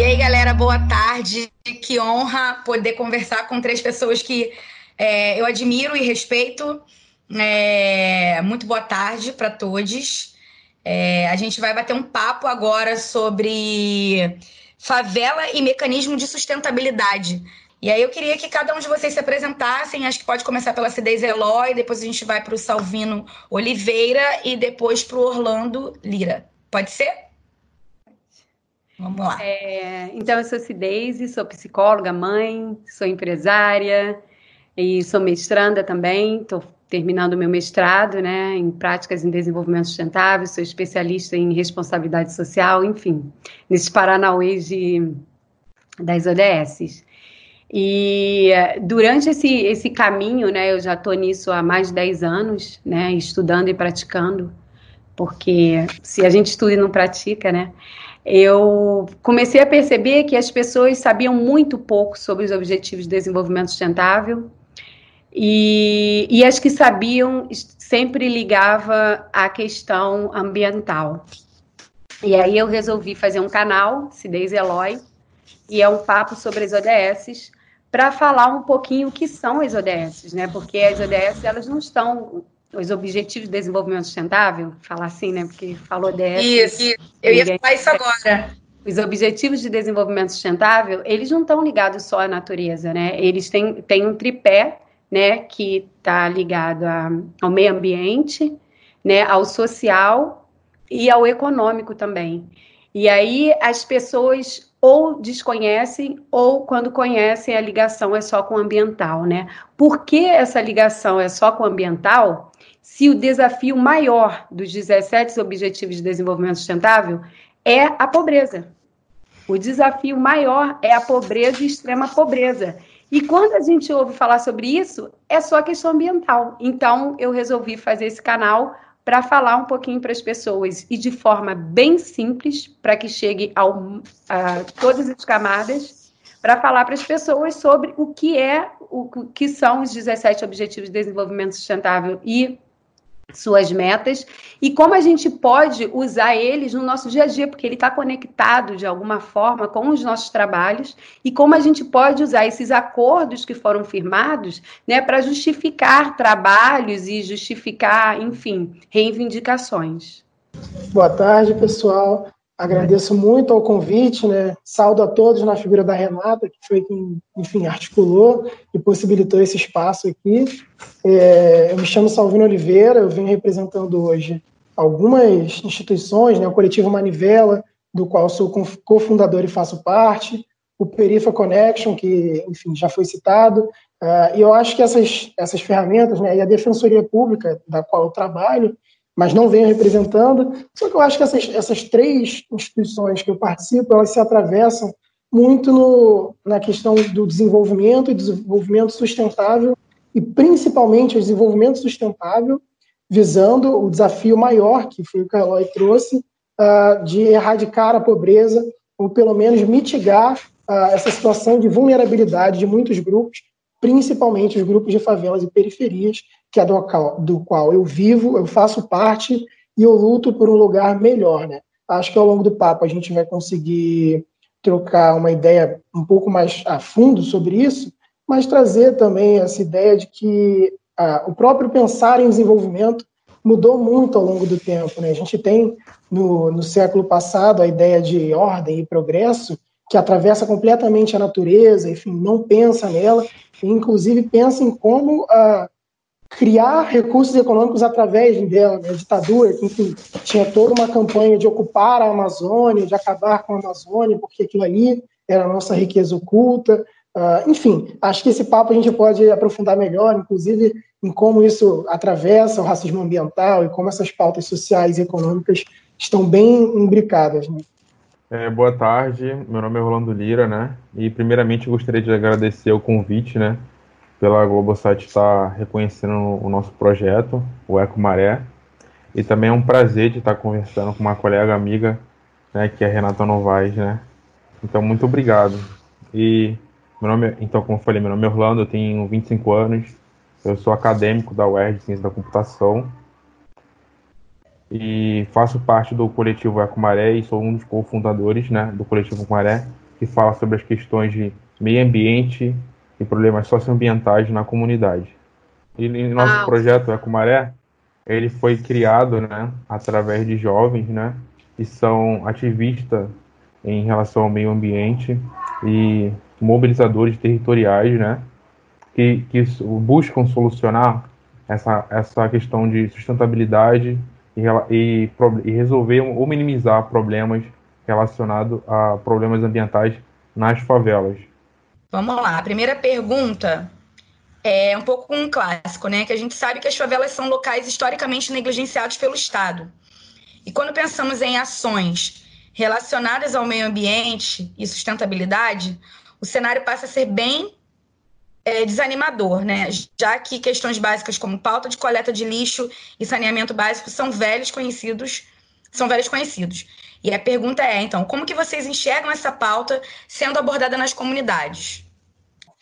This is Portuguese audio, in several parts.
E aí, galera, boa tarde. Que honra poder conversar com três pessoas que é, eu admiro e respeito. É, muito boa tarde para todos. É, a gente vai bater um papo agora sobre favela e mecanismo de sustentabilidade. E aí eu queria que cada um de vocês se apresentassem. Acho que pode começar pela Cidez Eloy, depois a gente vai para o Salvino Oliveira e depois para o Orlando Lira. Pode ser? Vamos lá. É, então, eu sou Cideise, sou psicóloga, mãe, sou empresária e sou mestranda também. Estou terminando meu mestrado né, em práticas em desenvolvimento sustentável, sou especialista em responsabilidade social, enfim, nesses paranauês de, das ODS. E durante esse, esse caminho, né, eu já estou nisso há mais de 10 anos, né, estudando e praticando, porque se a gente estuda e não pratica, né, eu comecei a perceber que as pessoas sabiam muito pouco sobre os Objetivos de Desenvolvimento Sustentável e, e as que sabiam sempre ligava à questão ambiental. E aí eu resolvi fazer um canal, Cidez Eloy, e é um papo sobre as ODS, para falar um pouquinho o que são as ODS, né? Porque as ODS elas não estão os Objetivos de Desenvolvimento Sustentável, falar assim, né? Porque falou dessa. Isso, isso. eu ia falar isso agora. Os Objetivos de Desenvolvimento Sustentável, eles não estão ligados só à natureza, né? Eles têm, têm um tripé, né? Que está ligado a, ao meio ambiente, né? Ao social e ao econômico também. E aí as pessoas ou desconhecem ou quando conhecem a ligação é só com o ambiental, né? Por que essa ligação é só com o ambiental? Se o desafio maior dos 17 Objetivos de Desenvolvimento Sustentável é a pobreza. O desafio maior é a pobreza e extrema pobreza. E quando a gente ouve falar sobre isso, é só questão ambiental. Então, eu resolvi fazer esse canal para falar um pouquinho para as pessoas e de forma bem simples, para que chegue ao, a todas as camadas, para falar para as pessoas sobre o que é, o que são os 17 Objetivos de Desenvolvimento Sustentável e suas metas e como a gente pode usar eles no nosso dia a dia, porque ele está conectado de alguma forma com os nossos trabalhos e como a gente pode usar esses acordos que foram firmados né, para justificar trabalhos e justificar, enfim, reivindicações. Boa tarde, pessoal. Agradeço muito ao convite, né? Saldo a todos na figura da Renata, que foi quem, enfim, articulou e possibilitou esse espaço aqui. É, eu me chamo Salvino Oliveira, eu venho representando hoje algumas instituições, né? O Coletivo Manivela, do qual sou cofundador e faço parte, o Perifa Connection, que, enfim, já foi citado, uh, e eu acho que essas, essas ferramentas, né, e a Defensoria Pública, da qual eu trabalho, mas não venho representando. Só que eu acho que essas, essas três instituições que eu participo, elas se atravessam muito no, na questão do desenvolvimento e desenvolvimento sustentável, e principalmente o desenvolvimento sustentável, visando o desafio maior, que foi o que a Eloy trouxe, uh, de erradicar a pobreza, ou pelo menos mitigar uh, essa situação de vulnerabilidade de muitos grupos, principalmente os grupos de favelas e periferias, que é do qual, do qual eu vivo, eu faço parte e eu luto por um lugar melhor, né? Acho que ao longo do papo a gente vai conseguir trocar uma ideia um pouco mais a fundo sobre isso, mas trazer também essa ideia de que ah, o próprio pensar em desenvolvimento mudou muito ao longo do tempo. Né? A gente tem no, no século passado a ideia de ordem e progresso que atravessa completamente a natureza, enfim, não pensa nela, inclusive pensa em como ah, criar recursos econômicos através dela, né? a ditadura, que enfim, tinha toda uma campanha de ocupar a Amazônia, de acabar com a Amazônia, porque aquilo ali era a nossa riqueza oculta. Uh, enfim, acho que esse papo a gente pode aprofundar melhor, inclusive em como isso atravessa o racismo ambiental e como essas pautas sociais e econômicas estão bem imbricadas. Né? É, boa tarde, meu nome é Rolando Lira, né? E primeiramente gostaria de agradecer o convite, né? Pela Globosat estar reconhecendo o nosso projeto, o Eco Maré. E também é um prazer de estar conversando com uma colega amiga, né? Que é a Renata Novaes, né? Então, muito obrigado. E meu nome, é, então, como eu falei, meu nome é Orlando, eu tenho 25 anos, eu sou acadêmico da UERJ, Ciência da Computação, e faço parte do coletivo Ecomaré e sou um dos cofundadores né, do coletivo Ecomaré, que fala sobre as questões de meio ambiente e problemas socioambientais na comunidade. E, e nosso ah, projeto Ecomaré, ele foi criado né, através de jovens né, que são ativistas em relação ao meio ambiente e mobilizadores territoriais né, que, que buscam solucionar essa, essa questão de sustentabilidade e, e, e resolver ou minimizar problemas relacionados a problemas ambientais nas favelas. Vamos lá, a primeira pergunta é um pouco um clássico, né? Que a gente sabe que as favelas são locais historicamente negligenciados pelo Estado. E quando pensamos em ações relacionadas ao meio ambiente e sustentabilidade, o cenário passa a ser bem é, desanimador, né? Já que questões básicas como pauta de coleta de lixo e saneamento básico são velhos conhecidos, são velhos conhecidos. E a pergunta é, então, como que vocês enxergam essa pauta sendo abordada nas comunidades?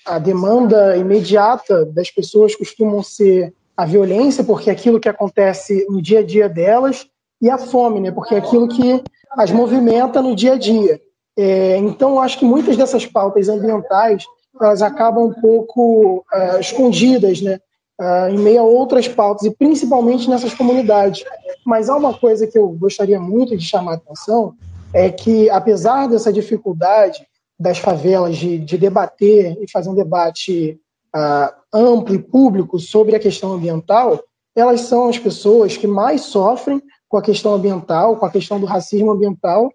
A demanda imediata das pessoas costumam ser a violência, porque é aquilo que acontece no dia a dia delas, e a fome, né? Porque é aquilo que as movimenta no dia a dia. É, então, acho que muitas dessas pautas ambientais elas acabam um pouco uh, escondidas, né? Uh, em meio a outras pautas, e principalmente nessas comunidades. Mas há uma coisa que eu gostaria muito de chamar a atenção, é que, apesar dessa dificuldade das favelas de, de debater e fazer um debate uh, amplo e público sobre a questão ambiental, elas são as pessoas que mais sofrem com a questão ambiental, com a questão do racismo ambiental,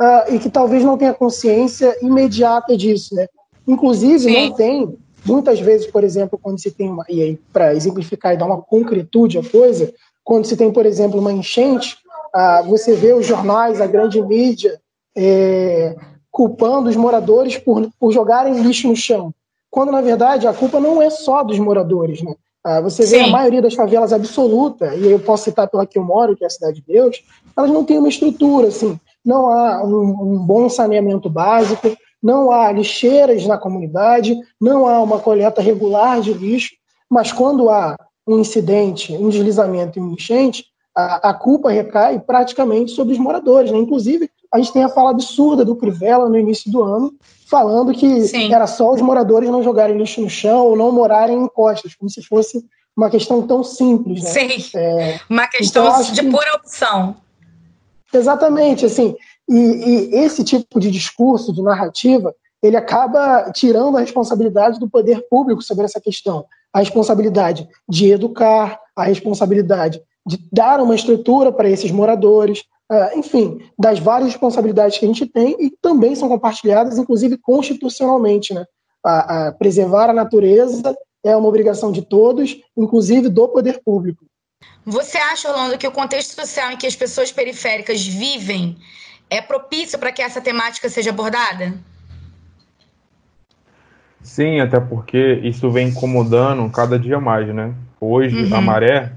uh, e que talvez não tenha consciência imediata disso, né? Inclusive, Sim. não tem, muitas vezes, por exemplo, quando se tem uma. E aí, para exemplificar e dar uma concretude à coisa, quando se tem, por exemplo, uma enchente, ah, você vê os jornais, a grande mídia, é, culpando os moradores por, por jogarem lixo no chão. Quando, na verdade, a culpa não é só dos moradores, né? Ah, você vê Sim. a maioria das favelas absoluta, e eu posso citar pela que eu moro, que é a Cidade de Deus, elas não têm uma estrutura, assim, não há um, um bom saneamento básico, não há lixeiras na comunidade, não há uma coleta regular de lixo, mas quando há um incidente, um deslizamento e um enchente, a, a culpa recai praticamente sobre os moradores. Né? Inclusive, a gente tem a fala absurda do Crivella no início do ano, falando que Sim. era só os moradores não jogarem lixo no chão ou não morarem em costas, como se fosse uma questão tão simples. Né? Sim, é, uma questão então, de pura opção. Exatamente, assim, e, e, esse tipo de discurso, de narrativa, ele acaba tirando a responsabilidade do poder público sobre essa questão. A responsabilidade de educar, a responsabilidade de dar uma estrutura para esses moradores, uh, enfim, das várias responsabilidades que a gente tem e também são compartilhadas, inclusive constitucionalmente. Né? A, a preservar a natureza é uma obrigação de todos, inclusive do poder público. Você acha, Orlando, que o contexto social em que as pessoas periféricas vivem é propício para que essa temática seja abordada? Sim, até porque isso vem incomodando cada dia mais, né? Hoje uhum. a maré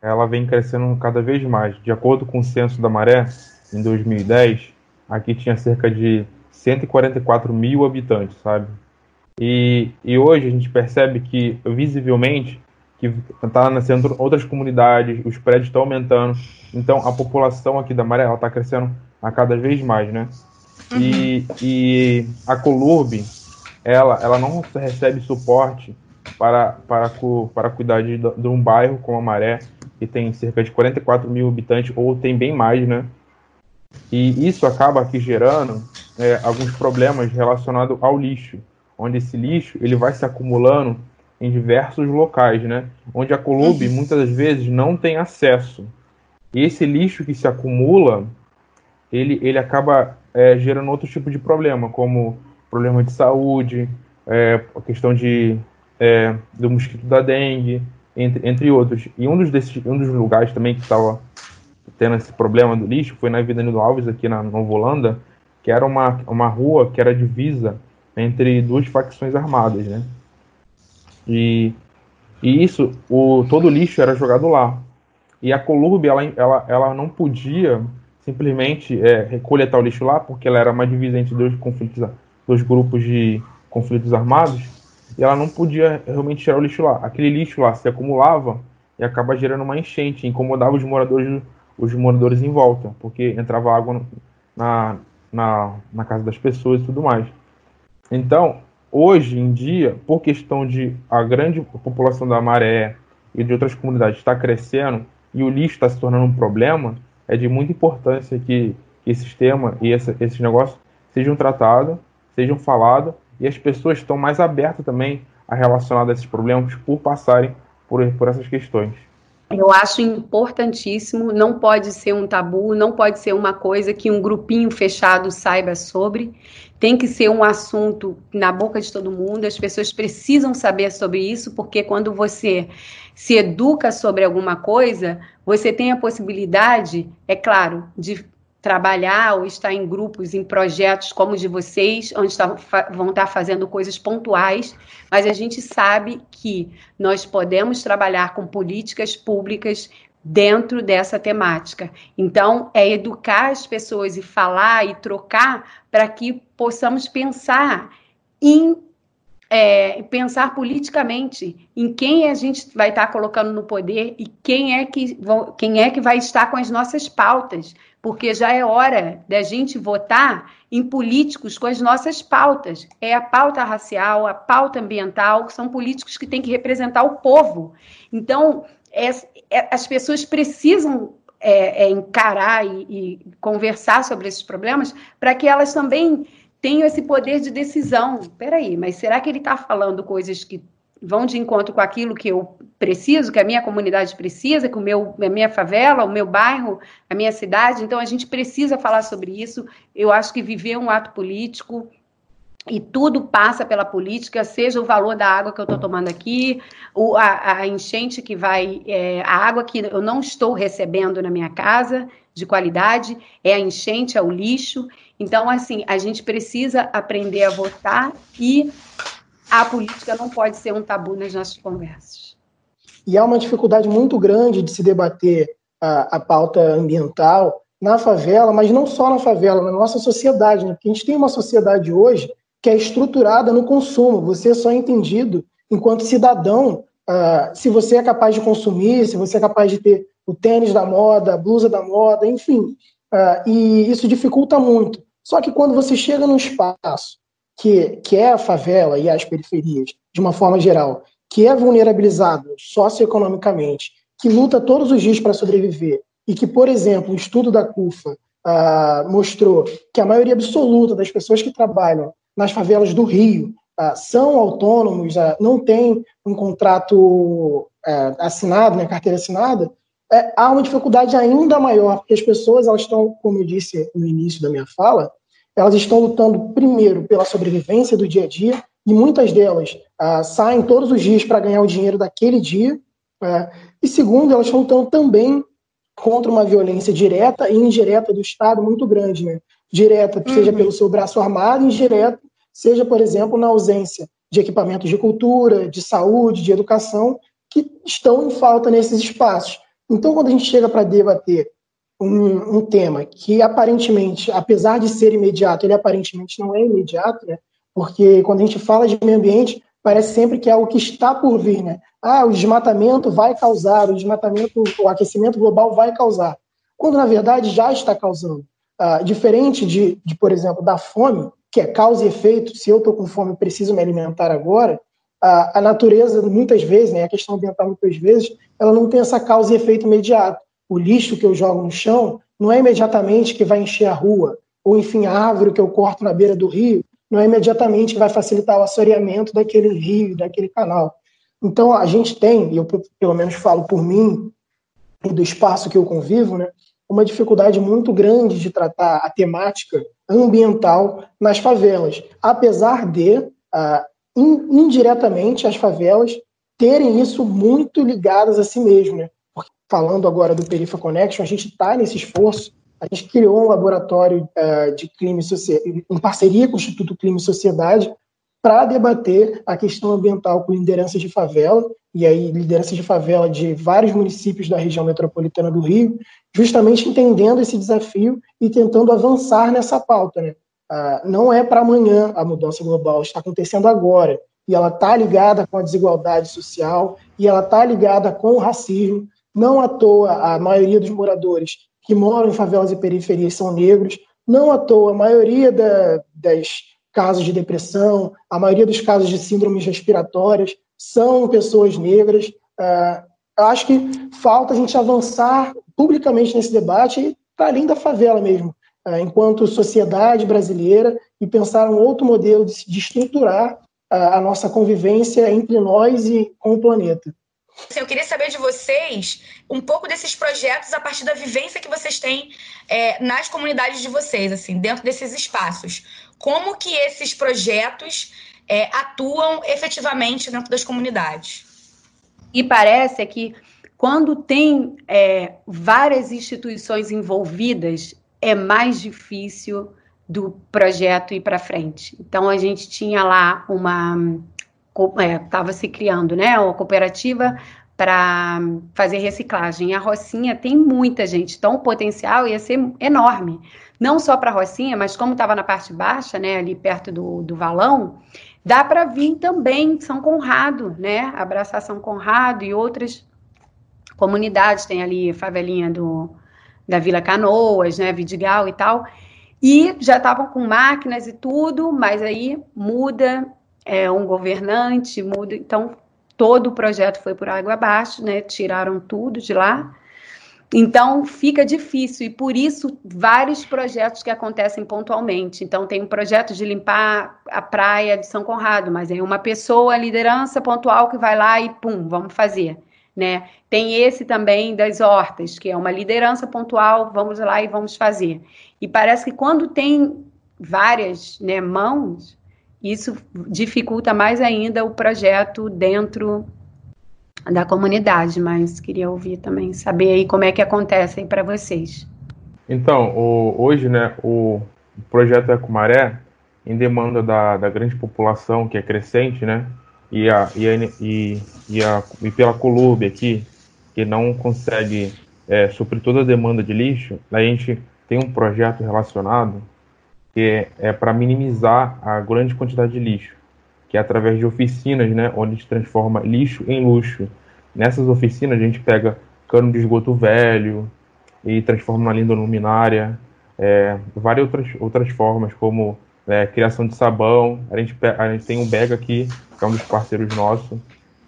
ela vem crescendo cada vez mais. De acordo com o censo da maré, em 2010, aqui tinha cerca de 144 mil habitantes, sabe? E, e hoje a gente percebe que visivelmente que está nascendo outras comunidades, os prédios estão aumentando, então a população aqui da Maré está crescendo a cada vez mais, né? Uhum. E, e a Colurb, ela, ela não recebe suporte para, para, para cuidar de, de um bairro como a Maré, que tem cerca de 44 mil habitantes, ou tem bem mais, né? E isso acaba aqui gerando é, alguns problemas relacionados ao lixo, onde esse lixo ele vai se acumulando em diversos locais, né? Onde a Colube uhum. muitas vezes não tem acesso. E esse lixo que se acumula, ele, ele acaba é, gerando outro tipo de problema, como problema de saúde, é, a questão de, é, do mosquito da dengue, entre, entre outros. E um dos, desses, um dos lugares também que estava tendo esse problema do lixo foi na Avenida do Alves, aqui na Nova Holanda, que era uma, uma rua que era divisa entre duas facções armadas, né? E, e isso, o, todo o lixo era jogado lá. E a Colurbe, ela, ela, ela não podia simplesmente é, recolher o lixo lá, porque ela era uma divisa entre dois conflitos, dois grupos de conflitos armados, e ela não podia realmente tirar o lixo lá. Aquele lixo lá se acumulava e acaba gerando uma enchente, incomodava os moradores, os moradores em volta, porque entrava água na, na, na casa das pessoas e tudo mais. Então, hoje em dia, por questão de a grande população da Maré e de outras comunidades está crescendo e o lixo está se tornando um problema, é de muita importância que, que esse tema e essa, esses negócios sejam tratados, sejam falados e as pessoas estão mais abertas também a relacionar esses problemas por passarem por, por essas questões. Eu acho importantíssimo, não pode ser um tabu, não pode ser uma coisa que um grupinho fechado saiba sobre. Tem que ser um assunto na boca de todo mundo, as pessoas precisam saber sobre isso, porque quando você se educa sobre alguma coisa, você tem a possibilidade, é claro, de trabalhar ou estar em grupos, em projetos como o de vocês, onde tá, vão estar fazendo coisas pontuais, mas a gente sabe que nós podemos trabalhar com políticas públicas dentro dessa temática. Então, é educar as pessoas e falar e trocar para que possamos pensar em é, pensar politicamente em quem a gente vai estar colocando no poder e quem é que, quem é que vai estar com as nossas pautas, porque já é hora da gente votar em políticos com as nossas pautas. É a pauta racial, a pauta ambiental, são políticos que têm que representar o povo. Então, é, é, as pessoas precisam é, é encarar e, e conversar sobre esses problemas para que elas também tenham esse poder de decisão. Peraí, mas será que ele está falando coisas que vão de encontro com aquilo que eu preciso, que a minha comunidade precisa, que o meu, a minha favela, o meu bairro, a minha cidade. Então a gente precisa falar sobre isso. Eu acho que viver é um ato político e tudo passa pela política, seja o valor da água que eu estou tomando aqui, a, a, enchente que vai, é, a água que eu não estou recebendo na minha casa de qualidade, é a enchente, é o lixo. Então, assim, a gente precisa aprender a votar e a política não pode ser um tabu nas nossas conversas. E há uma dificuldade muito grande de se debater a, a pauta ambiental na favela, mas não só na favela, na nossa sociedade, né? Porque a gente tem uma sociedade hoje que é estruturada no consumo. Você é só é entendido enquanto cidadão uh, se você é capaz de consumir, se você é capaz de ter o tênis da moda, a blusa da moda, enfim. Uh, e isso dificulta muito. Só que quando você chega num espaço que, que é a favela e as periferias, de uma forma geral, que é vulnerabilizado socioeconomicamente, que luta todos os dias para sobreviver, e que, por exemplo, o estudo da CUFA ah, mostrou que a maioria absoluta das pessoas que trabalham nas favelas do Rio ah, são autônomos, não têm um contrato assinado, né, carteira assinada, é, há uma dificuldade ainda maior, porque as pessoas elas estão, como eu disse no início da minha fala, elas estão lutando primeiro pela sobrevivência do dia a dia e muitas delas ah, saem todos os dias para ganhar o dinheiro daquele dia. Ah, e segundo, elas estão lutando também contra uma violência direta e indireta do Estado muito grande, né? Direta, seja uhum. pelo seu braço armado, indireta, seja, por exemplo, na ausência de equipamentos de cultura, de saúde, de educação, que estão em falta nesses espaços. Então, quando a gente chega para debater um, um, tema que aparentemente, apesar de ser imediato, ele aparentemente não é imediato, né? Porque quando a gente fala de meio ambiente, parece sempre que é algo que está por vir, né? Ah, o desmatamento vai causar, o desmatamento, o aquecimento global vai causar. Quando na verdade já está causando. Ah, diferente de, de, por exemplo, da fome, que é causa e efeito, se eu estou com fome preciso me alimentar agora, a, a natureza, muitas vezes, né, a questão ambiental, muitas vezes, ela não tem essa causa e efeito imediato o lixo que eu jogo no chão não é imediatamente que vai encher a rua, ou enfim, a árvore que eu corto na beira do rio, não é imediatamente que vai facilitar o assoreamento daquele rio, daquele canal. Então, a gente tem, e eu pelo menos falo por mim, e do espaço que eu convivo, né, uma dificuldade muito grande de tratar a temática ambiental nas favelas, apesar de, uh, indiretamente, as favelas terem isso muito ligadas a si mesmo. Né? falando agora do Perifa Connection, a gente está nesse esforço a gente criou um laboratório uh, de crime em parceria com o Instituto Crime e Sociedade para debater a questão ambiental com lideranças de favela, e aí lideranças de favela de vários municípios da região metropolitana do Rio, justamente entendendo esse desafio e tentando avançar nessa pauta. Né? Uh, não é para amanhã a mudança global, está acontecendo agora, e ela está ligada com a desigualdade social, e ela está ligada com o racismo. Não à toa, a maioria dos moradores que moram em favelas e periferias são negros. Não à toa, a maioria da, das casos de depressão, a maioria dos casos de síndromes respiratórias são pessoas negras. Uh, acho que falta a gente avançar publicamente nesse debate para além da favela mesmo, enquanto sociedade brasileira, e pensar um outro modelo de, de estruturar uh, a nossa convivência entre nós e com o planeta. Assim, eu queria saber de vocês um pouco desses projetos a partir da vivência que vocês têm é, nas comunidades de vocês, assim, dentro desses espaços. Como que esses projetos é, atuam efetivamente dentro das comunidades? E parece que quando tem é, várias instituições envolvidas, é mais difícil do projeto ir para frente. Então a gente tinha lá uma estava é, se criando, né, uma cooperativa para fazer reciclagem. A Rocinha tem muita gente, então o potencial ia ser enorme. Não só para a Rocinha, mas como estava na parte baixa, né, ali perto do, do valão, dá para vir também São Conrado, né, abraçar São Conrado e outras comunidades, tem ali a favelinha do, da Vila Canoas, né, Vidigal e tal, e já estavam com máquinas e tudo, mas aí muda é, um governante, muda. Então, todo o projeto foi por água abaixo, né? Tiraram tudo de lá. Então, fica difícil, e por isso, vários projetos que acontecem pontualmente. Então, tem um projeto de limpar a praia de São Conrado, mas é uma pessoa, liderança pontual, que vai lá e pum, vamos fazer. Né? Tem esse também das hortas, que é uma liderança pontual, vamos lá e vamos fazer. E parece que quando tem várias né, mãos, isso dificulta mais ainda o projeto dentro da comunidade, mas queria ouvir também, saber aí como é que acontece aí para vocês. Então, o, hoje, né, o projeto Ecomaré, em demanda da, da grande população que é crescente, né, e, a, e, a, e, e, a, e pela Colube aqui, que não consegue é, suprir toda a demanda de lixo, a gente tem um projeto relacionado que é, é para minimizar a grande quantidade de lixo, que é através de oficinas, né, onde a gente transforma lixo em luxo. Nessas oficinas a gente pega cano de esgoto velho e transforma na linda luminária, é, várias outras, outras formas, como é, criação de sabão. A gente, a gente tem um Bega aqui, que é um dos parceiros nossos.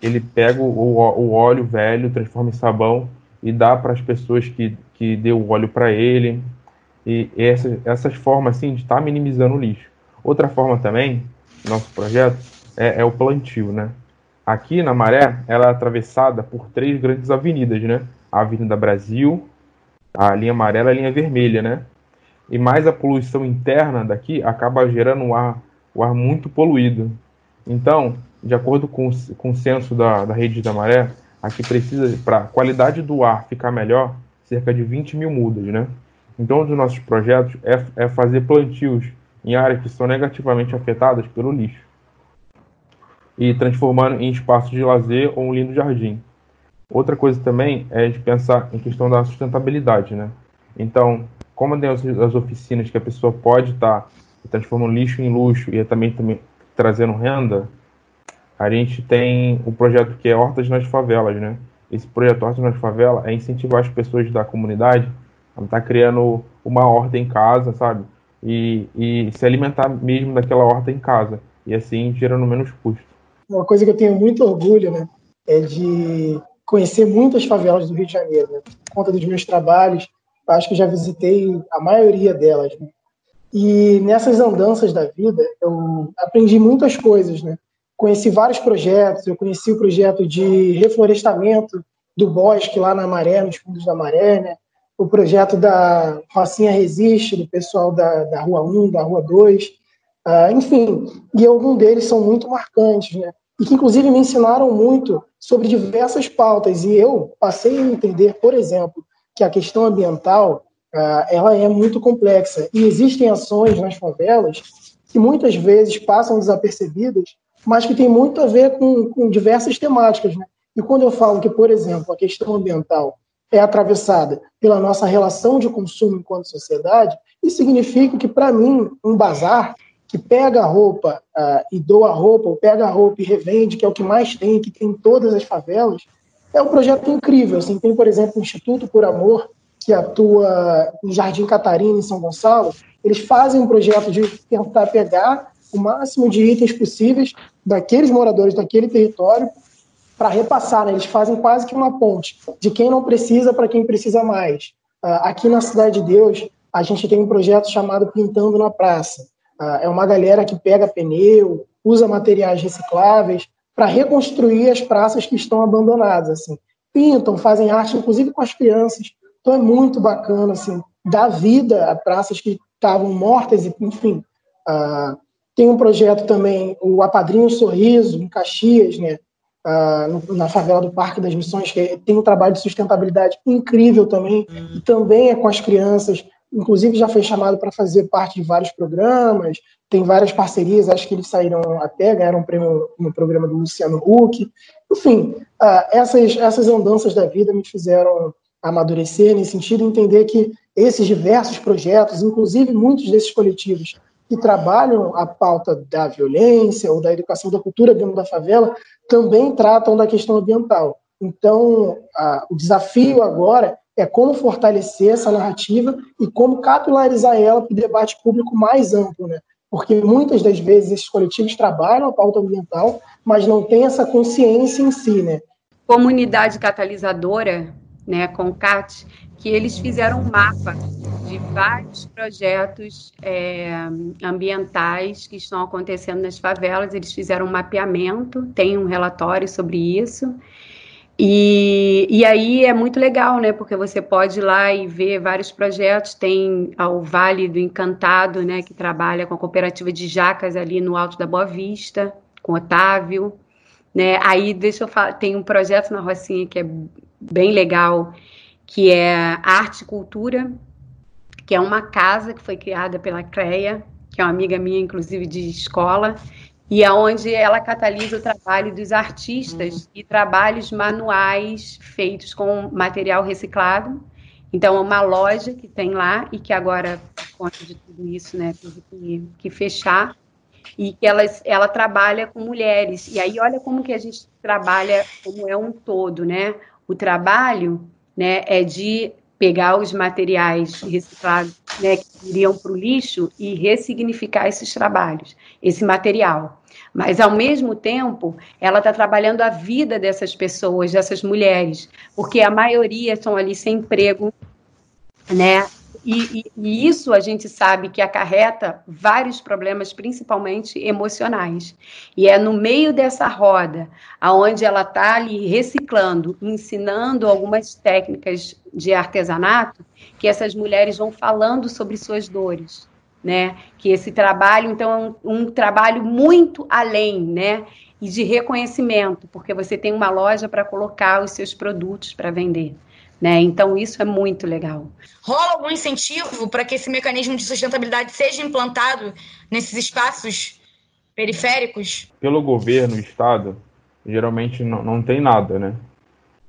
Ele pega o, o óleo velho, transforma em sabão e dá para as pessoas que, que deu o óleo para ele. E essas, essas formas assim, de estar tá minimizando o lixo. Outra forma também, nosso projeto, é, é, o plantio, né? Aqui na Maré, ela é atravessada por três grandes avenidas, né? A Avenida Brasil, a linha amarela e a linha vermelha, né? E mais a poluição interna daqui acaba gerando um ar, um ar muito poluído. Então, de acordo com, o censo da, da rede da Maré, aqui precisa, para a qualidade do ar ficar melhor, cerca de 20 mil mudas, né? Então, um dos nossos projetos é, é fazer plantios em áreas que são negativamente afetadas pelo lixo e transformando em espaços de lazer ou um lindo jardim. Outra coisa também é de pensar em questão da sustentabilidade, né? Então, como tem as oficinas que a pessoa pode estar tá transformando lixo em luxo e também, também trazendo renda, a gente tem o um projeto que é Hortas nas Favelas, né? Esse projeto Hortas nas Favelas é incentivar as pessoas da comunidade ela tá criando uma horta em casa, sabe? E, e se alimentar mesmo daquela horta em casa. E assim gerando menos custo. Uma coisa que eu tenho muito orgulho, né? É de conhecer muitas favelas do Rio de Janeiro, né? Por conta dos meus trabalhos, acho que já visitei a maioria delas, né? E nessas andanças da vida, eu aprendi muitas coisas, né? Conheci vários projetos, eu conheci o projeto de reflorestamento do bosque lá na Maré, nos fundos da Maré, né? o projeto da Rocinha Resiste, do pessoal da, da Rua 1, da Rua 2, uh, ah, enfim, e alguns deles são muito marcantes, né? E que, inclusive, me ensinaram muito sobre diversas pautas. E eu passei a entender, por exemplo, que a questão ambiental, uh, ela é muito complexa. E existem ações nas favelas que muitas vezes passam desapercebidas, mas que tem muito a ver com, com diversas temáticas. Né? E quando eu falo que, por exemplo, a questão ambiental é atravessada pela nossa relação de consumo enquanto sociedade, isso significa que, para mim, um bazar que pega a roupa uh, e doa a roupa, ou pega a roupa e revende, que é o que mais tem, que tem em todas as favelas, é um projeto incrível. Assim, tem, por exemplo, o Instituto por Amor, que atua em Jardim Catarina, em São Gonçalo. Eles fazem um projeto de tentar pegar o máximo de itens possíveis daqueles moradores daquele território para repassar. Né? Eles fazem quase que uma ponte de quem não precisa para quem precisa mais. Uh, aqui na Cidade de Deus, a gente tem um projeto chamado Pintando na Praça. Uh, é uma galera que pega pneu, usa materiais recicláveis para reconstruir as praças que estão abandonadas. Assim. Pintam, fazem arte, inclusive com as crianças. Então é muito bacana, assim, dar vida a praças que estavam mortas, e, enfim. Uh, tem um projeto também, o Apadrinho Sorriso, em Caxias, né? uh, na favela do Parque das Missões, que tem um trabalho de sustentabilidade incrível também, e também é com as crianças, inclusive já foi chamado para fazer parte de vários programas, tem várias parcerias, acho que eles saíram até, ganharam um prêmio no programa do Luciano Huck. Enfim, uh, essas, essas andanças da vida me fizeram amadurecer nesse sentido, entender que esses diversos projetos, inclusive muitos desses coletivos que trabalham a pauta da violência ou da educação da cultura dentro da favela, também tratam da questão ambiental. Então, a, o desafio agora é como fortalecer essa narrativa e como capilarizar ela para o debate público mais amplo, né? Porque muitas das vezes esses coletivos trabalham a pauta ambiental, mas não têm essa consciência em si, né? Comunidade catalisadora, né, com CAT, que eles fizeram um mapa de vários projetos é, ambientais que estão acontecendo nas favelas. Eles fizeram um mapeamento, tem um relatório sobre isso. E, e aí é muito legal, né? Porque você pode ir lá e ver vários projetos. Tem o Vale do Encantado, né? Que trabalha com a cooperativa de jacas ali no Alto da Boa Vista, com Otávio. Né? Aí, deixa eu falar, tem um projeto na Rocinha que é bem legal, que é Arte e Cultura, que é uma casa que foi criada pela CREA, que é uma amiga minha, inclusive, de escola, e é onde ela catalisa o trabalho dos artistas uhum. e trabalhos manuais feitos com material reciclado. Então, é uma loja que tem lá e que agora, por conta de tudo isso, né, teve que, que fechar, e que ela, ela trabalha com mulheres. E aí, olha como que a gente trabalha como é um todo, né? O trabalho né, é de pegar os materiais reciclados né, que iriam para o lixo e ressignificar esses trabalhos, esse material. Mas, ao mesmo tempo, ela está trabalhando a vida dessas pessoas, dessas mulheres, porque a maioria estão ali sem emprego, né? E, e, e, isso a gente sabe que acarreta vários problemas, principalmente emocionais. E é no meio dessa roda, aonde ela está ali reciclando, ensinando algumas técnicas de artesanato, que essas mulheres vão falando sobre suas dores. Né? Que esse trabalho, então, é um, um trabalho muito além, né? E de reconhecimento, porque você tem uma loja para colocar os seus produtos para vender. Né? Então, isso é muito legal. Rola algum incentivo para que esse mecanismo de sustentabilidade seja implantado nesses espaços periféricos? Pelo governo, Estado, geralmente não, não tem nada, né?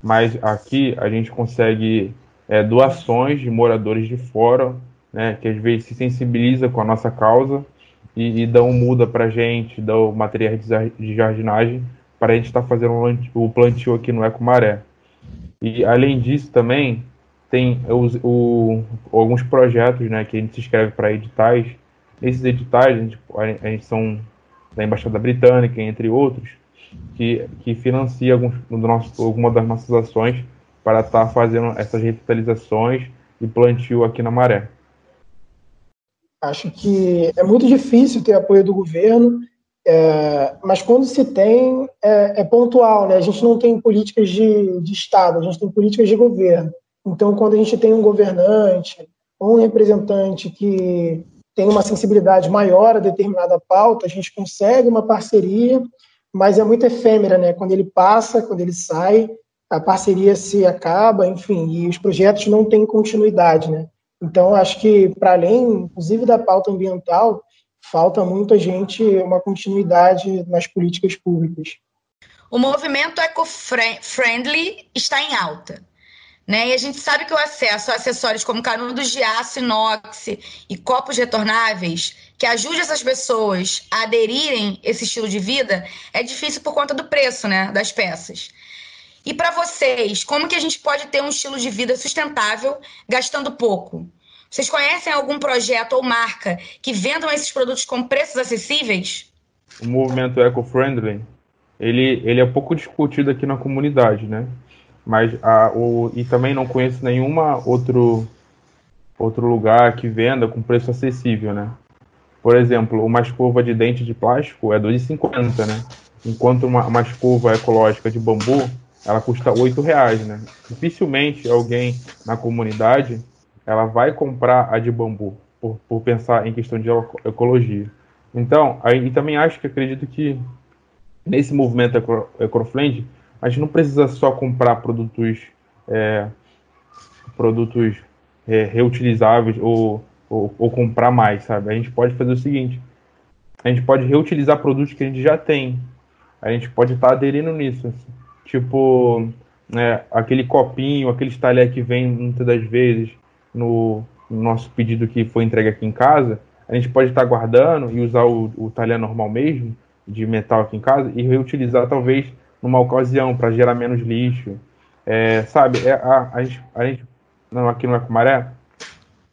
Mas aqui a gente consegue é, doações de moradores de fora, né, que às vezes se sensibiliza com a nossa causa e, e dão muda para a gente, dão materiais de jardinagem para a gente estar tá fazendo o plantio aqui no Ecomaré. E além disso também tem os, o, alguns projetos né, que a gente se inscreve para editais. Esses editais a gente, a gente são da Embaixada Britânica, entre outros, que, que financia alguns, nosso, alguma das nossas ações para estar tá fazendo essas revitalizações e plantio aqui na Maré. Acho que é muito difícil ter apoio do governo é, mas quando se tem, é, é, pontual, né? A gente não tem políticas de, de Estado, a gente tem políticas de governo. Então, quando a gente tem um governante ou um representante que tem uma sensibilidade maior a determinada pauta, a gente consegue uma parceria, mas é muito efêmera, né? Quando ele passa, quando ele sai, a parceria se acaba, enfim, e os projetos não têm continuidade, né? Então, acho que, para além, inclusive, da pauta ambiental, falta muita gente uma continuidade nas políticas públicas. O movimento eco-friendly está em alta. Né? E a gente sabe que o acesso a acessórios como canudos de aço, inox e copos retornáveis, que ajude essas pessoas a aderirem esse estilo de vida, é difícil por conta do preço né, das peças. E para vocês, como que a gente pode ter um estilo de vida sustentável gastando pouco? Vocês conhecem algum projeto ou marca que vendam esses produtos com preços acessíveis? O movimento eco-friendly, ele, ele é pouco discutido aqui na comunidade, né? Mas a, o, e também não conheço nenhuma outro, outro lugar que venda com preço acessível, né? Por exemplo, uma escova de dente de plástico é R$ 2,50, né? Enquanto uma, uma escova ecológica de bambu ela custa oito reais, né? Dificilmente alguém na comunidade ela vai comprar a de bambu por, por pensar em questão de ecologia. Então, aí, e também acho que acredito que nesse movimento ecofriendly a gente não precisa só comprar produtos é, produtos é, reutilizáveis ou, ou, ou, comprar mais, sabe? A gente pode fazer o seguinte: a gente pode reutilizar produtos que a gente já tem. A gente pode estar tá aderindo nisso. Assim. Tipo, né, aquele copinho, aquele talher que vem muitas das vezes no, no, nosso pedido que foi entregue aqui em casa, a gente pode estar guardando e usar o, o talher normal mesmo, de metal aqui em casa, e reutilizar talvez numa ocasião para gerar menos lixo. É, sabe, é, a, a, gente, a gente não, aqui no Ecomaré,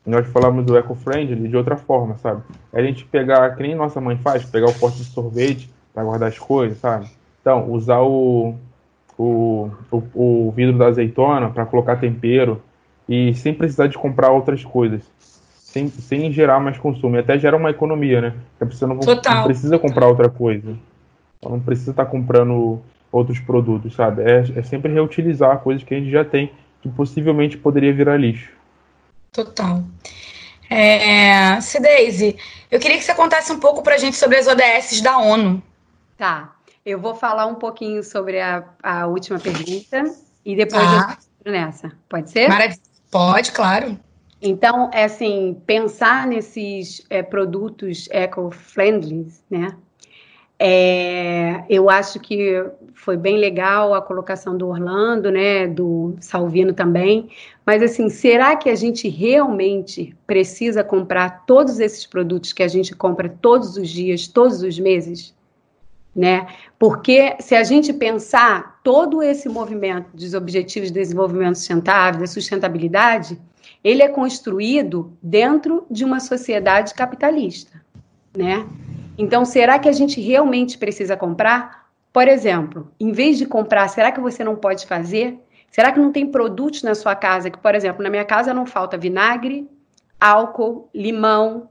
nós falamos do eco-friendly de outra forma, sabe? É a gente pegar, que nem nossa mãe faz, pegar o pote de sorvete para guardar as coisas, sabe? Então, usar o, o, o, o vidro da azeitona para colocar tempero e sem precisar de comprar outras coisas. Sem, sem gerar mais consumo. E até gera uma economia, né? Porque a pessoa não, não precisa comprar outra coisa. Ela não precisa estar tá comprando outros produtos, sabe? É, é sempre reutilizar coisas que a gente já tem, que possivelmente poderia virar lixo. Total. É, Cideise, eu queria que você contasse um pouco para a gente sobre as ODS da ONU. Tá. Eu vou falar um pouquinho sobre a, a última pergunta e depois ah. eu nessa. Pode ser? Maravilha. Pode, claro. Então, é assim, pensar nesses é, produtos eco-friendly, né? É, eu acho que foi bem legal a colocação do Orlando, né, do Salvino também, mas assim, será que a gente realmente precisa comprar todos esses produtos que a gente compra todos os dias, todos os meses? Né? Porque se a gente pensar todo esse movimento dos Objetivos de Desenvolvimento Sustentável, da sustentabilidade, ele é construído dentro de uma sociedade capitalista, né? Então, será que a gente realmente precisa comprar? Por exemplo, em vez de comprar, será que você não pode fazer? Será que não tem produtos na sua casa que, por exemplo, na minha casa não falta vinagre, álcool, limão,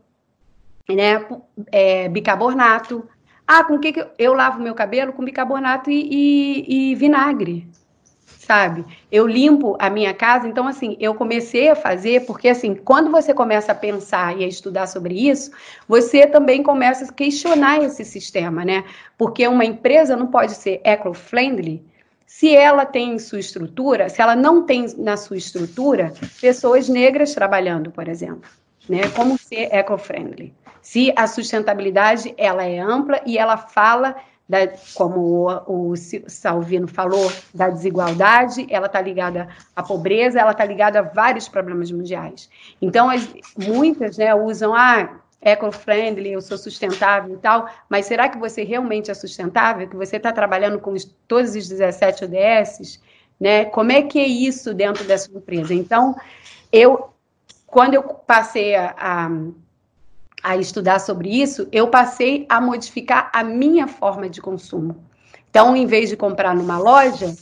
né, é, bicarbonato, ah, com que, que eu lavo meu cabelo? Com bicarbonato e, e, e, vinagre, sabe? Eu limpo a minha casa. Então, assim, eu comecei a fazer, porque, assim, quando você começa a pensar e a estudar sobre isso, você também começa a questionar esse sistema, né? Porque uma empresa não pode ser eco-friendly se ela tem em sua estrutura, se ela não tem na sua estrutura pessoas negras trabalhando, por exemplo, né? Como ser eco-friendly? Se a sustentabilidade ela é ampla e ela fala da, como o, o, Salvino falou, da desigualdade, ela está ligada à pobreza, ela está ligada a vários problemas mundiais. Então, as, muitas né, usam, ah, eco-friendly, eu sou sustentável e tal, mas será que você realmente é sustentável? Que você está trabalhando com os, todos os 17 ODS? Né? Como é que é isso dentro dessa empresa? Então, eu, quando eu passei a, a a estudar sobre isso, eu passei a modificar a minha forma de consumo. Então, em vez de comprar numa loja,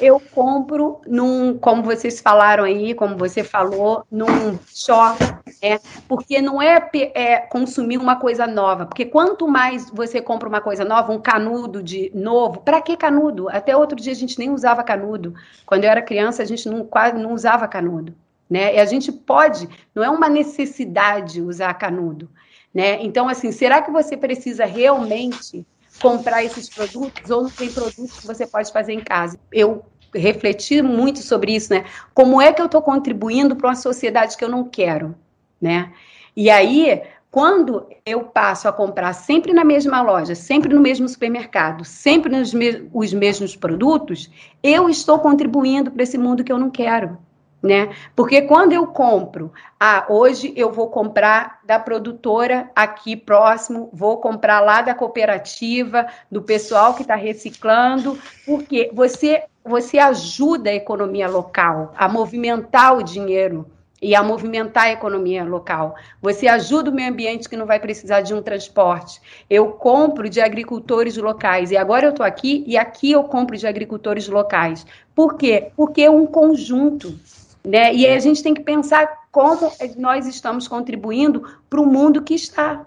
eu compro num, como vocês falaram aí, como você falou, num shopping, né? Porque não é, é, consumir uma coisa nova, porque quanto mais você compra uma coisa nova, um canudo de novo, para que canudo? Até outro dia a gente nem usava canudo. Quando eu era criança, a gente não, quase não usava canudo, né? E a gente pode, não é uma necessidade usar canudo. Né? Então, assim, será que você precisa realmente comprar esses produtos ou não tem produtos que você pode fazer em casa? Eu refletir muito sobre isso, né? Como é que eu estou contribuindo para uma sociedade que eu não quero, né? E aí, quando eu passo a comprar sempre na mesma loja, sempre no mesmo supermercado, sempre nos me os mesmos produtos, eu estou contribuindo para esse mundo que eu não quero né? Porque quando eu compro, ah, hoje eu vou comprar da produtora aqui próximo, vou comprar lá da cooperativa, do pessoal que está reciclando, porque você você ajuda a economia local a movimentar o dinheiro e a movimentar a economia local. Você ajuda o meio ambiente que não vai precisar de um transporte. Eu compro de agricultores locais e agora eu estou aqui e aqui eu compro de agricultores locais. Por quê? Porque é um conjunto. Né? E aí a gente tem que pensar como nós estamos contribuindo para o mundo que está.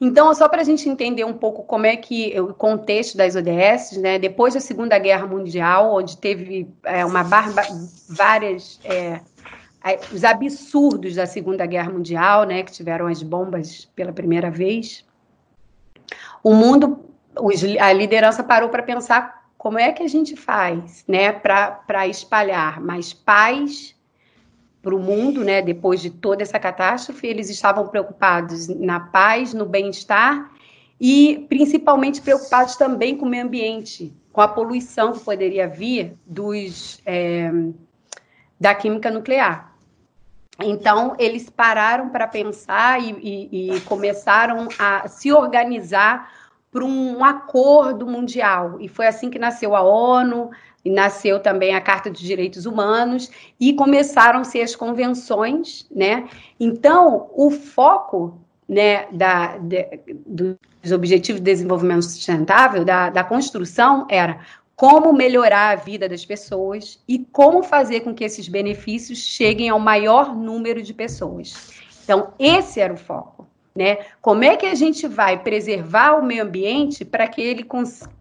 Então, só para a gente entender um pouco como é que o contexto das ODS, né? Depois da Segunda Guerra Mundial, onde teve é, uma barba, várias é, os absurdos da Segunda Guerra Mundial, né? Que tiveram as bombas pela primeira vez. O mundo, os, a liderança parou para pensar como é que a gente faz, né? Para espalhar mais paz para o mundo, né, depois de toda essa catástrofe, eles estavam preocupados na paz, no bem-estar e principalmente preocupados também com o meio ambiente, com a poluição que poderia vir dos é, da química nuclear. Então eles pararam para pensar e, e, e começaram a se organizar para um acordo mundial e foi assim que nasceu a ONU, e nasceu também a Carta dos Direitos Humanos e começaram-se as convenções, né? Então, o foco né, da, de, dos Objetivos de Desenvolvimento Sustentável, da, da construção, era como melhorar a vida das pessoas e como fazer com que esses benefícios cheguem ao maior número de pessoas. Então, esse era o foco. Né? Como é que a gente vai preservar o meio ambiente para que ele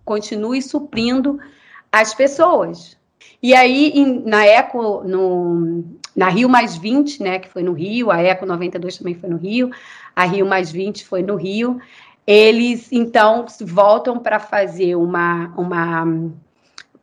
continue suprindo as pessoas. E aí, em, na Eco, no, na Rio Mais 20, né, que foi no Rio, a Eco 92 também foi no Rio, a Rio Mais 20 foi no Rio, eles então voltam para fazer uma, uma,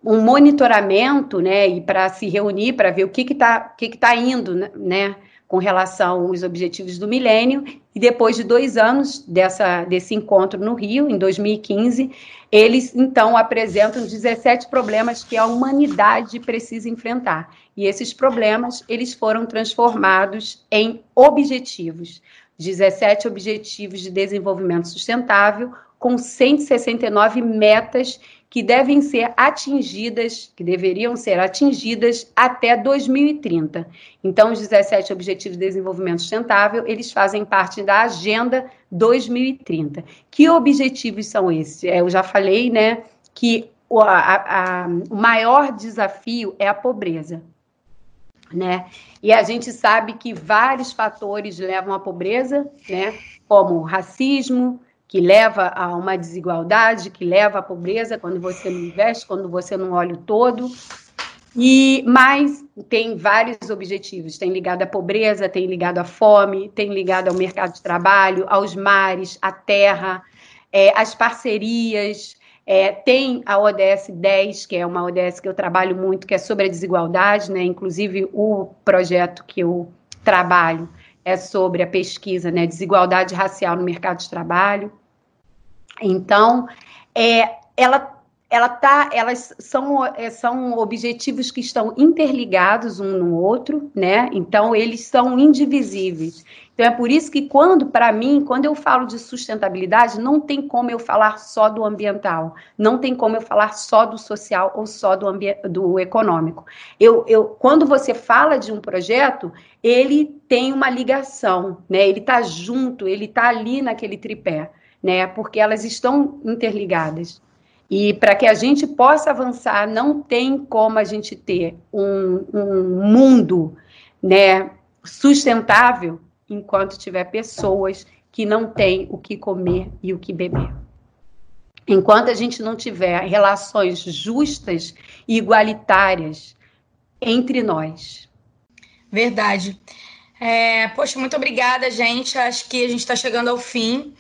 um monitoramento, né, e para se reunir para ver o que está que que tá indo, né, com relação aos objetivos do milênio, e depois de dois anos dessa, desse encontro no Rio, em 2015, eles então apresentam 17 problemas que a humanidade precisa enfrentar. E esses problemas, eles foram transformados em objetivos. 17 objetivos de desenvolvimento sustentável, com 169 metas que devem ser atingidas, que deveriam ser atingidas até 2030. Então, os 17 Objetivos de Desenvolvimento Sustentável, eles fazem parte da Agenda 2030. Que objetivos são esses? É, eu já falei, né, que o, a, a, o maior desafio é a pobreza. Né? E a gente sabe que vários fatores levam à pobreza, né? Como racismo, que leva a uma desigualdade, que leva à pobreza quando você não investe, quando você não olha o todo. E mais tem vários objetivos, tem ligado à pobreza, tem ligado à fome, tem ligado ao mercado de trabalho, aos mares, à terra, é, às parcerias. É, tem a ODS 10, que é uma ODS que eu trabalho muito, que é sobre a desigualdade, né? Inclusive o projeto que eu trabalho é sobre a pesquisa, né? Desigualdade racial no mercado de trabalho. Então, é, ela ela tá, elas são, é, são objetivos que estão interligados um no outro, né? Então eles são indivisíveis. Então é por isso que quando, para mim, quando eu falo de sustentabilidade, não tem como eu falar só do ambiental, não tem como eu falar só do social ou só do, do econômico. Eu, eu, quando você fala de um projeto, ele tem uma ligação, né? Ele está junto, ele está ali naquele tripé né? Porque elas estão interligadas. E para que a gente possa avançar, não tem como a gente ter um, um mundo né, sustentável enquanto tiver pessoas que não têm o que comer e o que beber. Enquanto a gente não tiver relações justas e igualitárias entre nós. Verdade. É, poxa, muito obrigada, gente. Acho que a gente está chegando ao fim.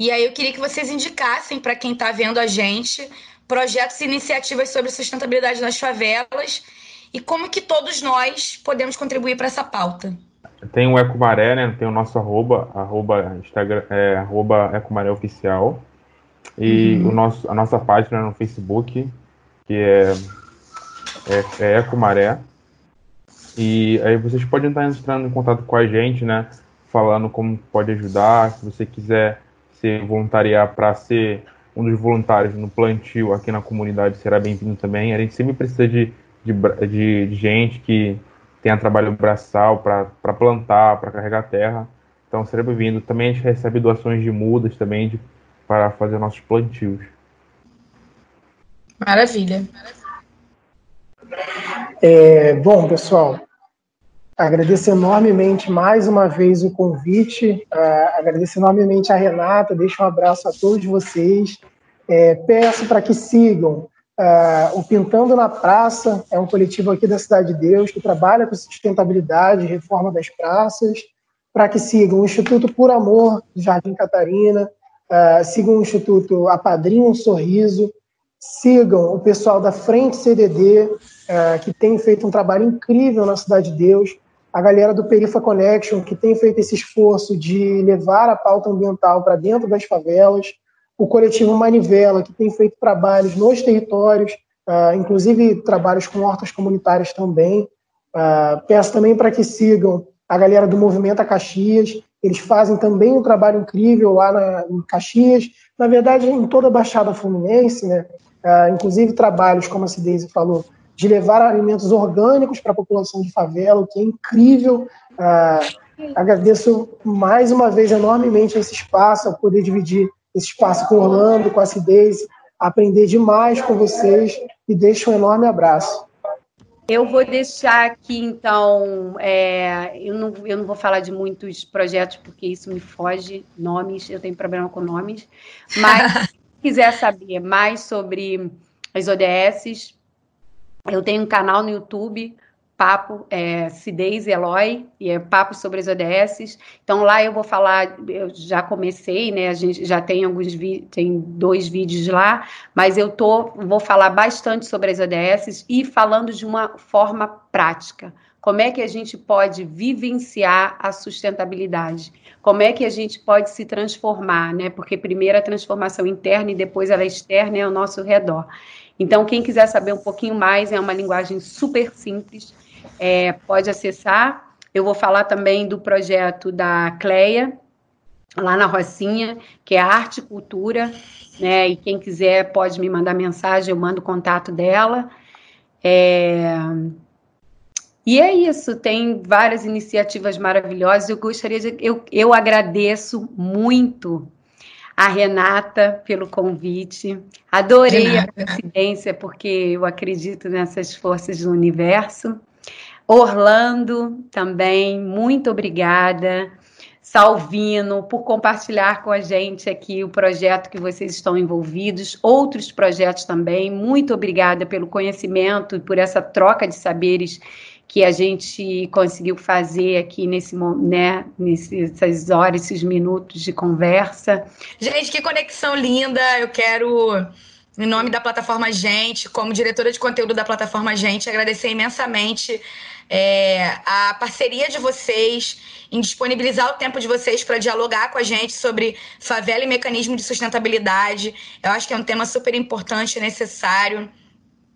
E aí eu queria que vocês indicassem para quem está vendo a gente projetos e iniciativas sobre sustentabilidade nas favelas e como que todos nós podemos contribuir para essa pauta. Tem o Ecomaré, né? Tem o nosso arroba, arroba, Instagram, é, arroba Ecomaré Oficial. E uhum. o nosso, a nossa página no Facebook, que é, é, é Ecomaré. E aí vocês podem estar entrando em contato com a gente, né? Falando como pode ajudar. Se você quiser se voluntariar para ser um dos voluntários no plantio aqui na comunidade, será bem-vindo também. A gente sempre precisa de, de, de, de gente que tenha trabalho braçal para plantar, para carregar terra. Então, seja bem-vindo. Também a gente recebe doações de mudas também de, para fazer nossos plantios. Maravilha. É, bom, pessoal, agradeço enormemente mais uma vez o convite, uh, agradeço enormemente a Renata, deixo um abraço a todos vocês. É, peço para que sigam Uh, o Pintando na Praça é um coletivo aqui da Cidade de Deus que trabalha com sustentabilidade, reforma das praças, para que sigam o Instituto Por Amor de Jardim Catarina, uh, sigam o Instituto Apadrinho um Sorriso, sigam o pessoal da Frente CDD, que tem feito um trabalho incrível na Cidade de Deus, a galera do Perifa Connection, que tem feito esse esforço de levar a pauta ambiental para dentro das favelas, o coletivo Manivela, que tem feito trabalhos nos territórios, uh, inclusive trabalhos com hortas comunitárias também. Uh, peço também para que sigam a galera do Movimento a Caxias, eles fazem também um trabalho incrível lá na, em Caxias, na verdade em toda a Baixada Fluminense, né? Uh, inclusive trabalhos, como a Cidese falou, de levar alimentos orgânicos para a população de favela, o que é incrível. Uh, agradeço mais uma vez enormemente esse espaço, a poder dividir esse espaço com Orlando, com a Cidez, aprender demais com vocês e deixo um enorme abraço. Eu vou deixar aqui, então, é, eu, não, eu não vou falar de muitos projetos, porque isso me foge, nomes, eu tenho problema com nomes, mas se quiser saber mais sobre as ODS, eu tenho um canal no YouTube, papo, é, Cidez Eloy, e é papo sobre as ODS. Então lá eu vou falar, eu já comecei, né? A gente já tem alguns tem dois vídeos lá, mas eu tô, vou falar bastante sobre as ODS e falando de uma forma prática. Como é que a gente pode vivenciar a sustentabilidade? Como é que a gente pode se transformar, né? Porque primeiro a transformação interna e depois ela externa é ao nosso redor. Então, quem quiser saber um pouquinho mais, é uma linguagem super simples é, pode acessar. Eu vou falar também do projeto da Cleia, lá na Rocinha, que é Arte e Cultura, né? E quem quiser pode me mandar mensagem, eu mando o contato dela. É... E é isso, tem várias iniciativas maravilhosas. Eu gostaria de. Eu, eu agradeço muito a Renata pelo convite. Adorei a coincidência, porque eu acredito nessas forças do universo. Orlando também, muito obrigada. Salvino, por compartilhar com a gente aqui o projeto que vocês estão envolvidos, outros projetos também. Muito obrigada pelo conhecimento e por essa troca de saberes que a gente conseguiu fazer aqui nesse né, nessas horas, esses minutos de conversa. Gente, que conexão linda! Eu quero em nome da plataforma Gente, como diretora de conteúdo da plataforma Gente, agradecer imensamente é, a parceria de vocês em disponibilizar o tempo de vocês para dialogar com a gente sobre favela e mecanismo de sustentabilidade. Eu acho que é um tema super importante e necessário.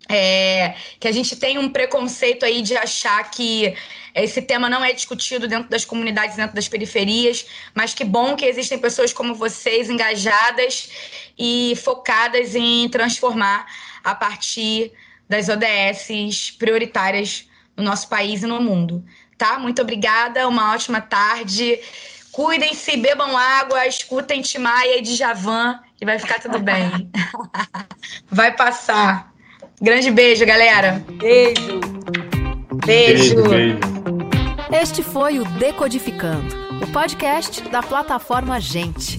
É, que a gente tem um preconceito aí de achar que esse tema não é discutido dentro das comunidades, dentro das periferias, mas que bom que existem pessoas como vocês engajadas e focadas em transformar a partir das ODSs prioritárias no nosso país e no mundo. Tá? Muito obrigada, uma ótima tarde. Cuidem-se, bebam água, escutem Timaya e Djavan e vai ficar tudo bem. vai passar. Grande beijo, galera. Beijo. Beijo. beijo, beijo. Este foi o Decodificando, o podcast da plataforma Gente.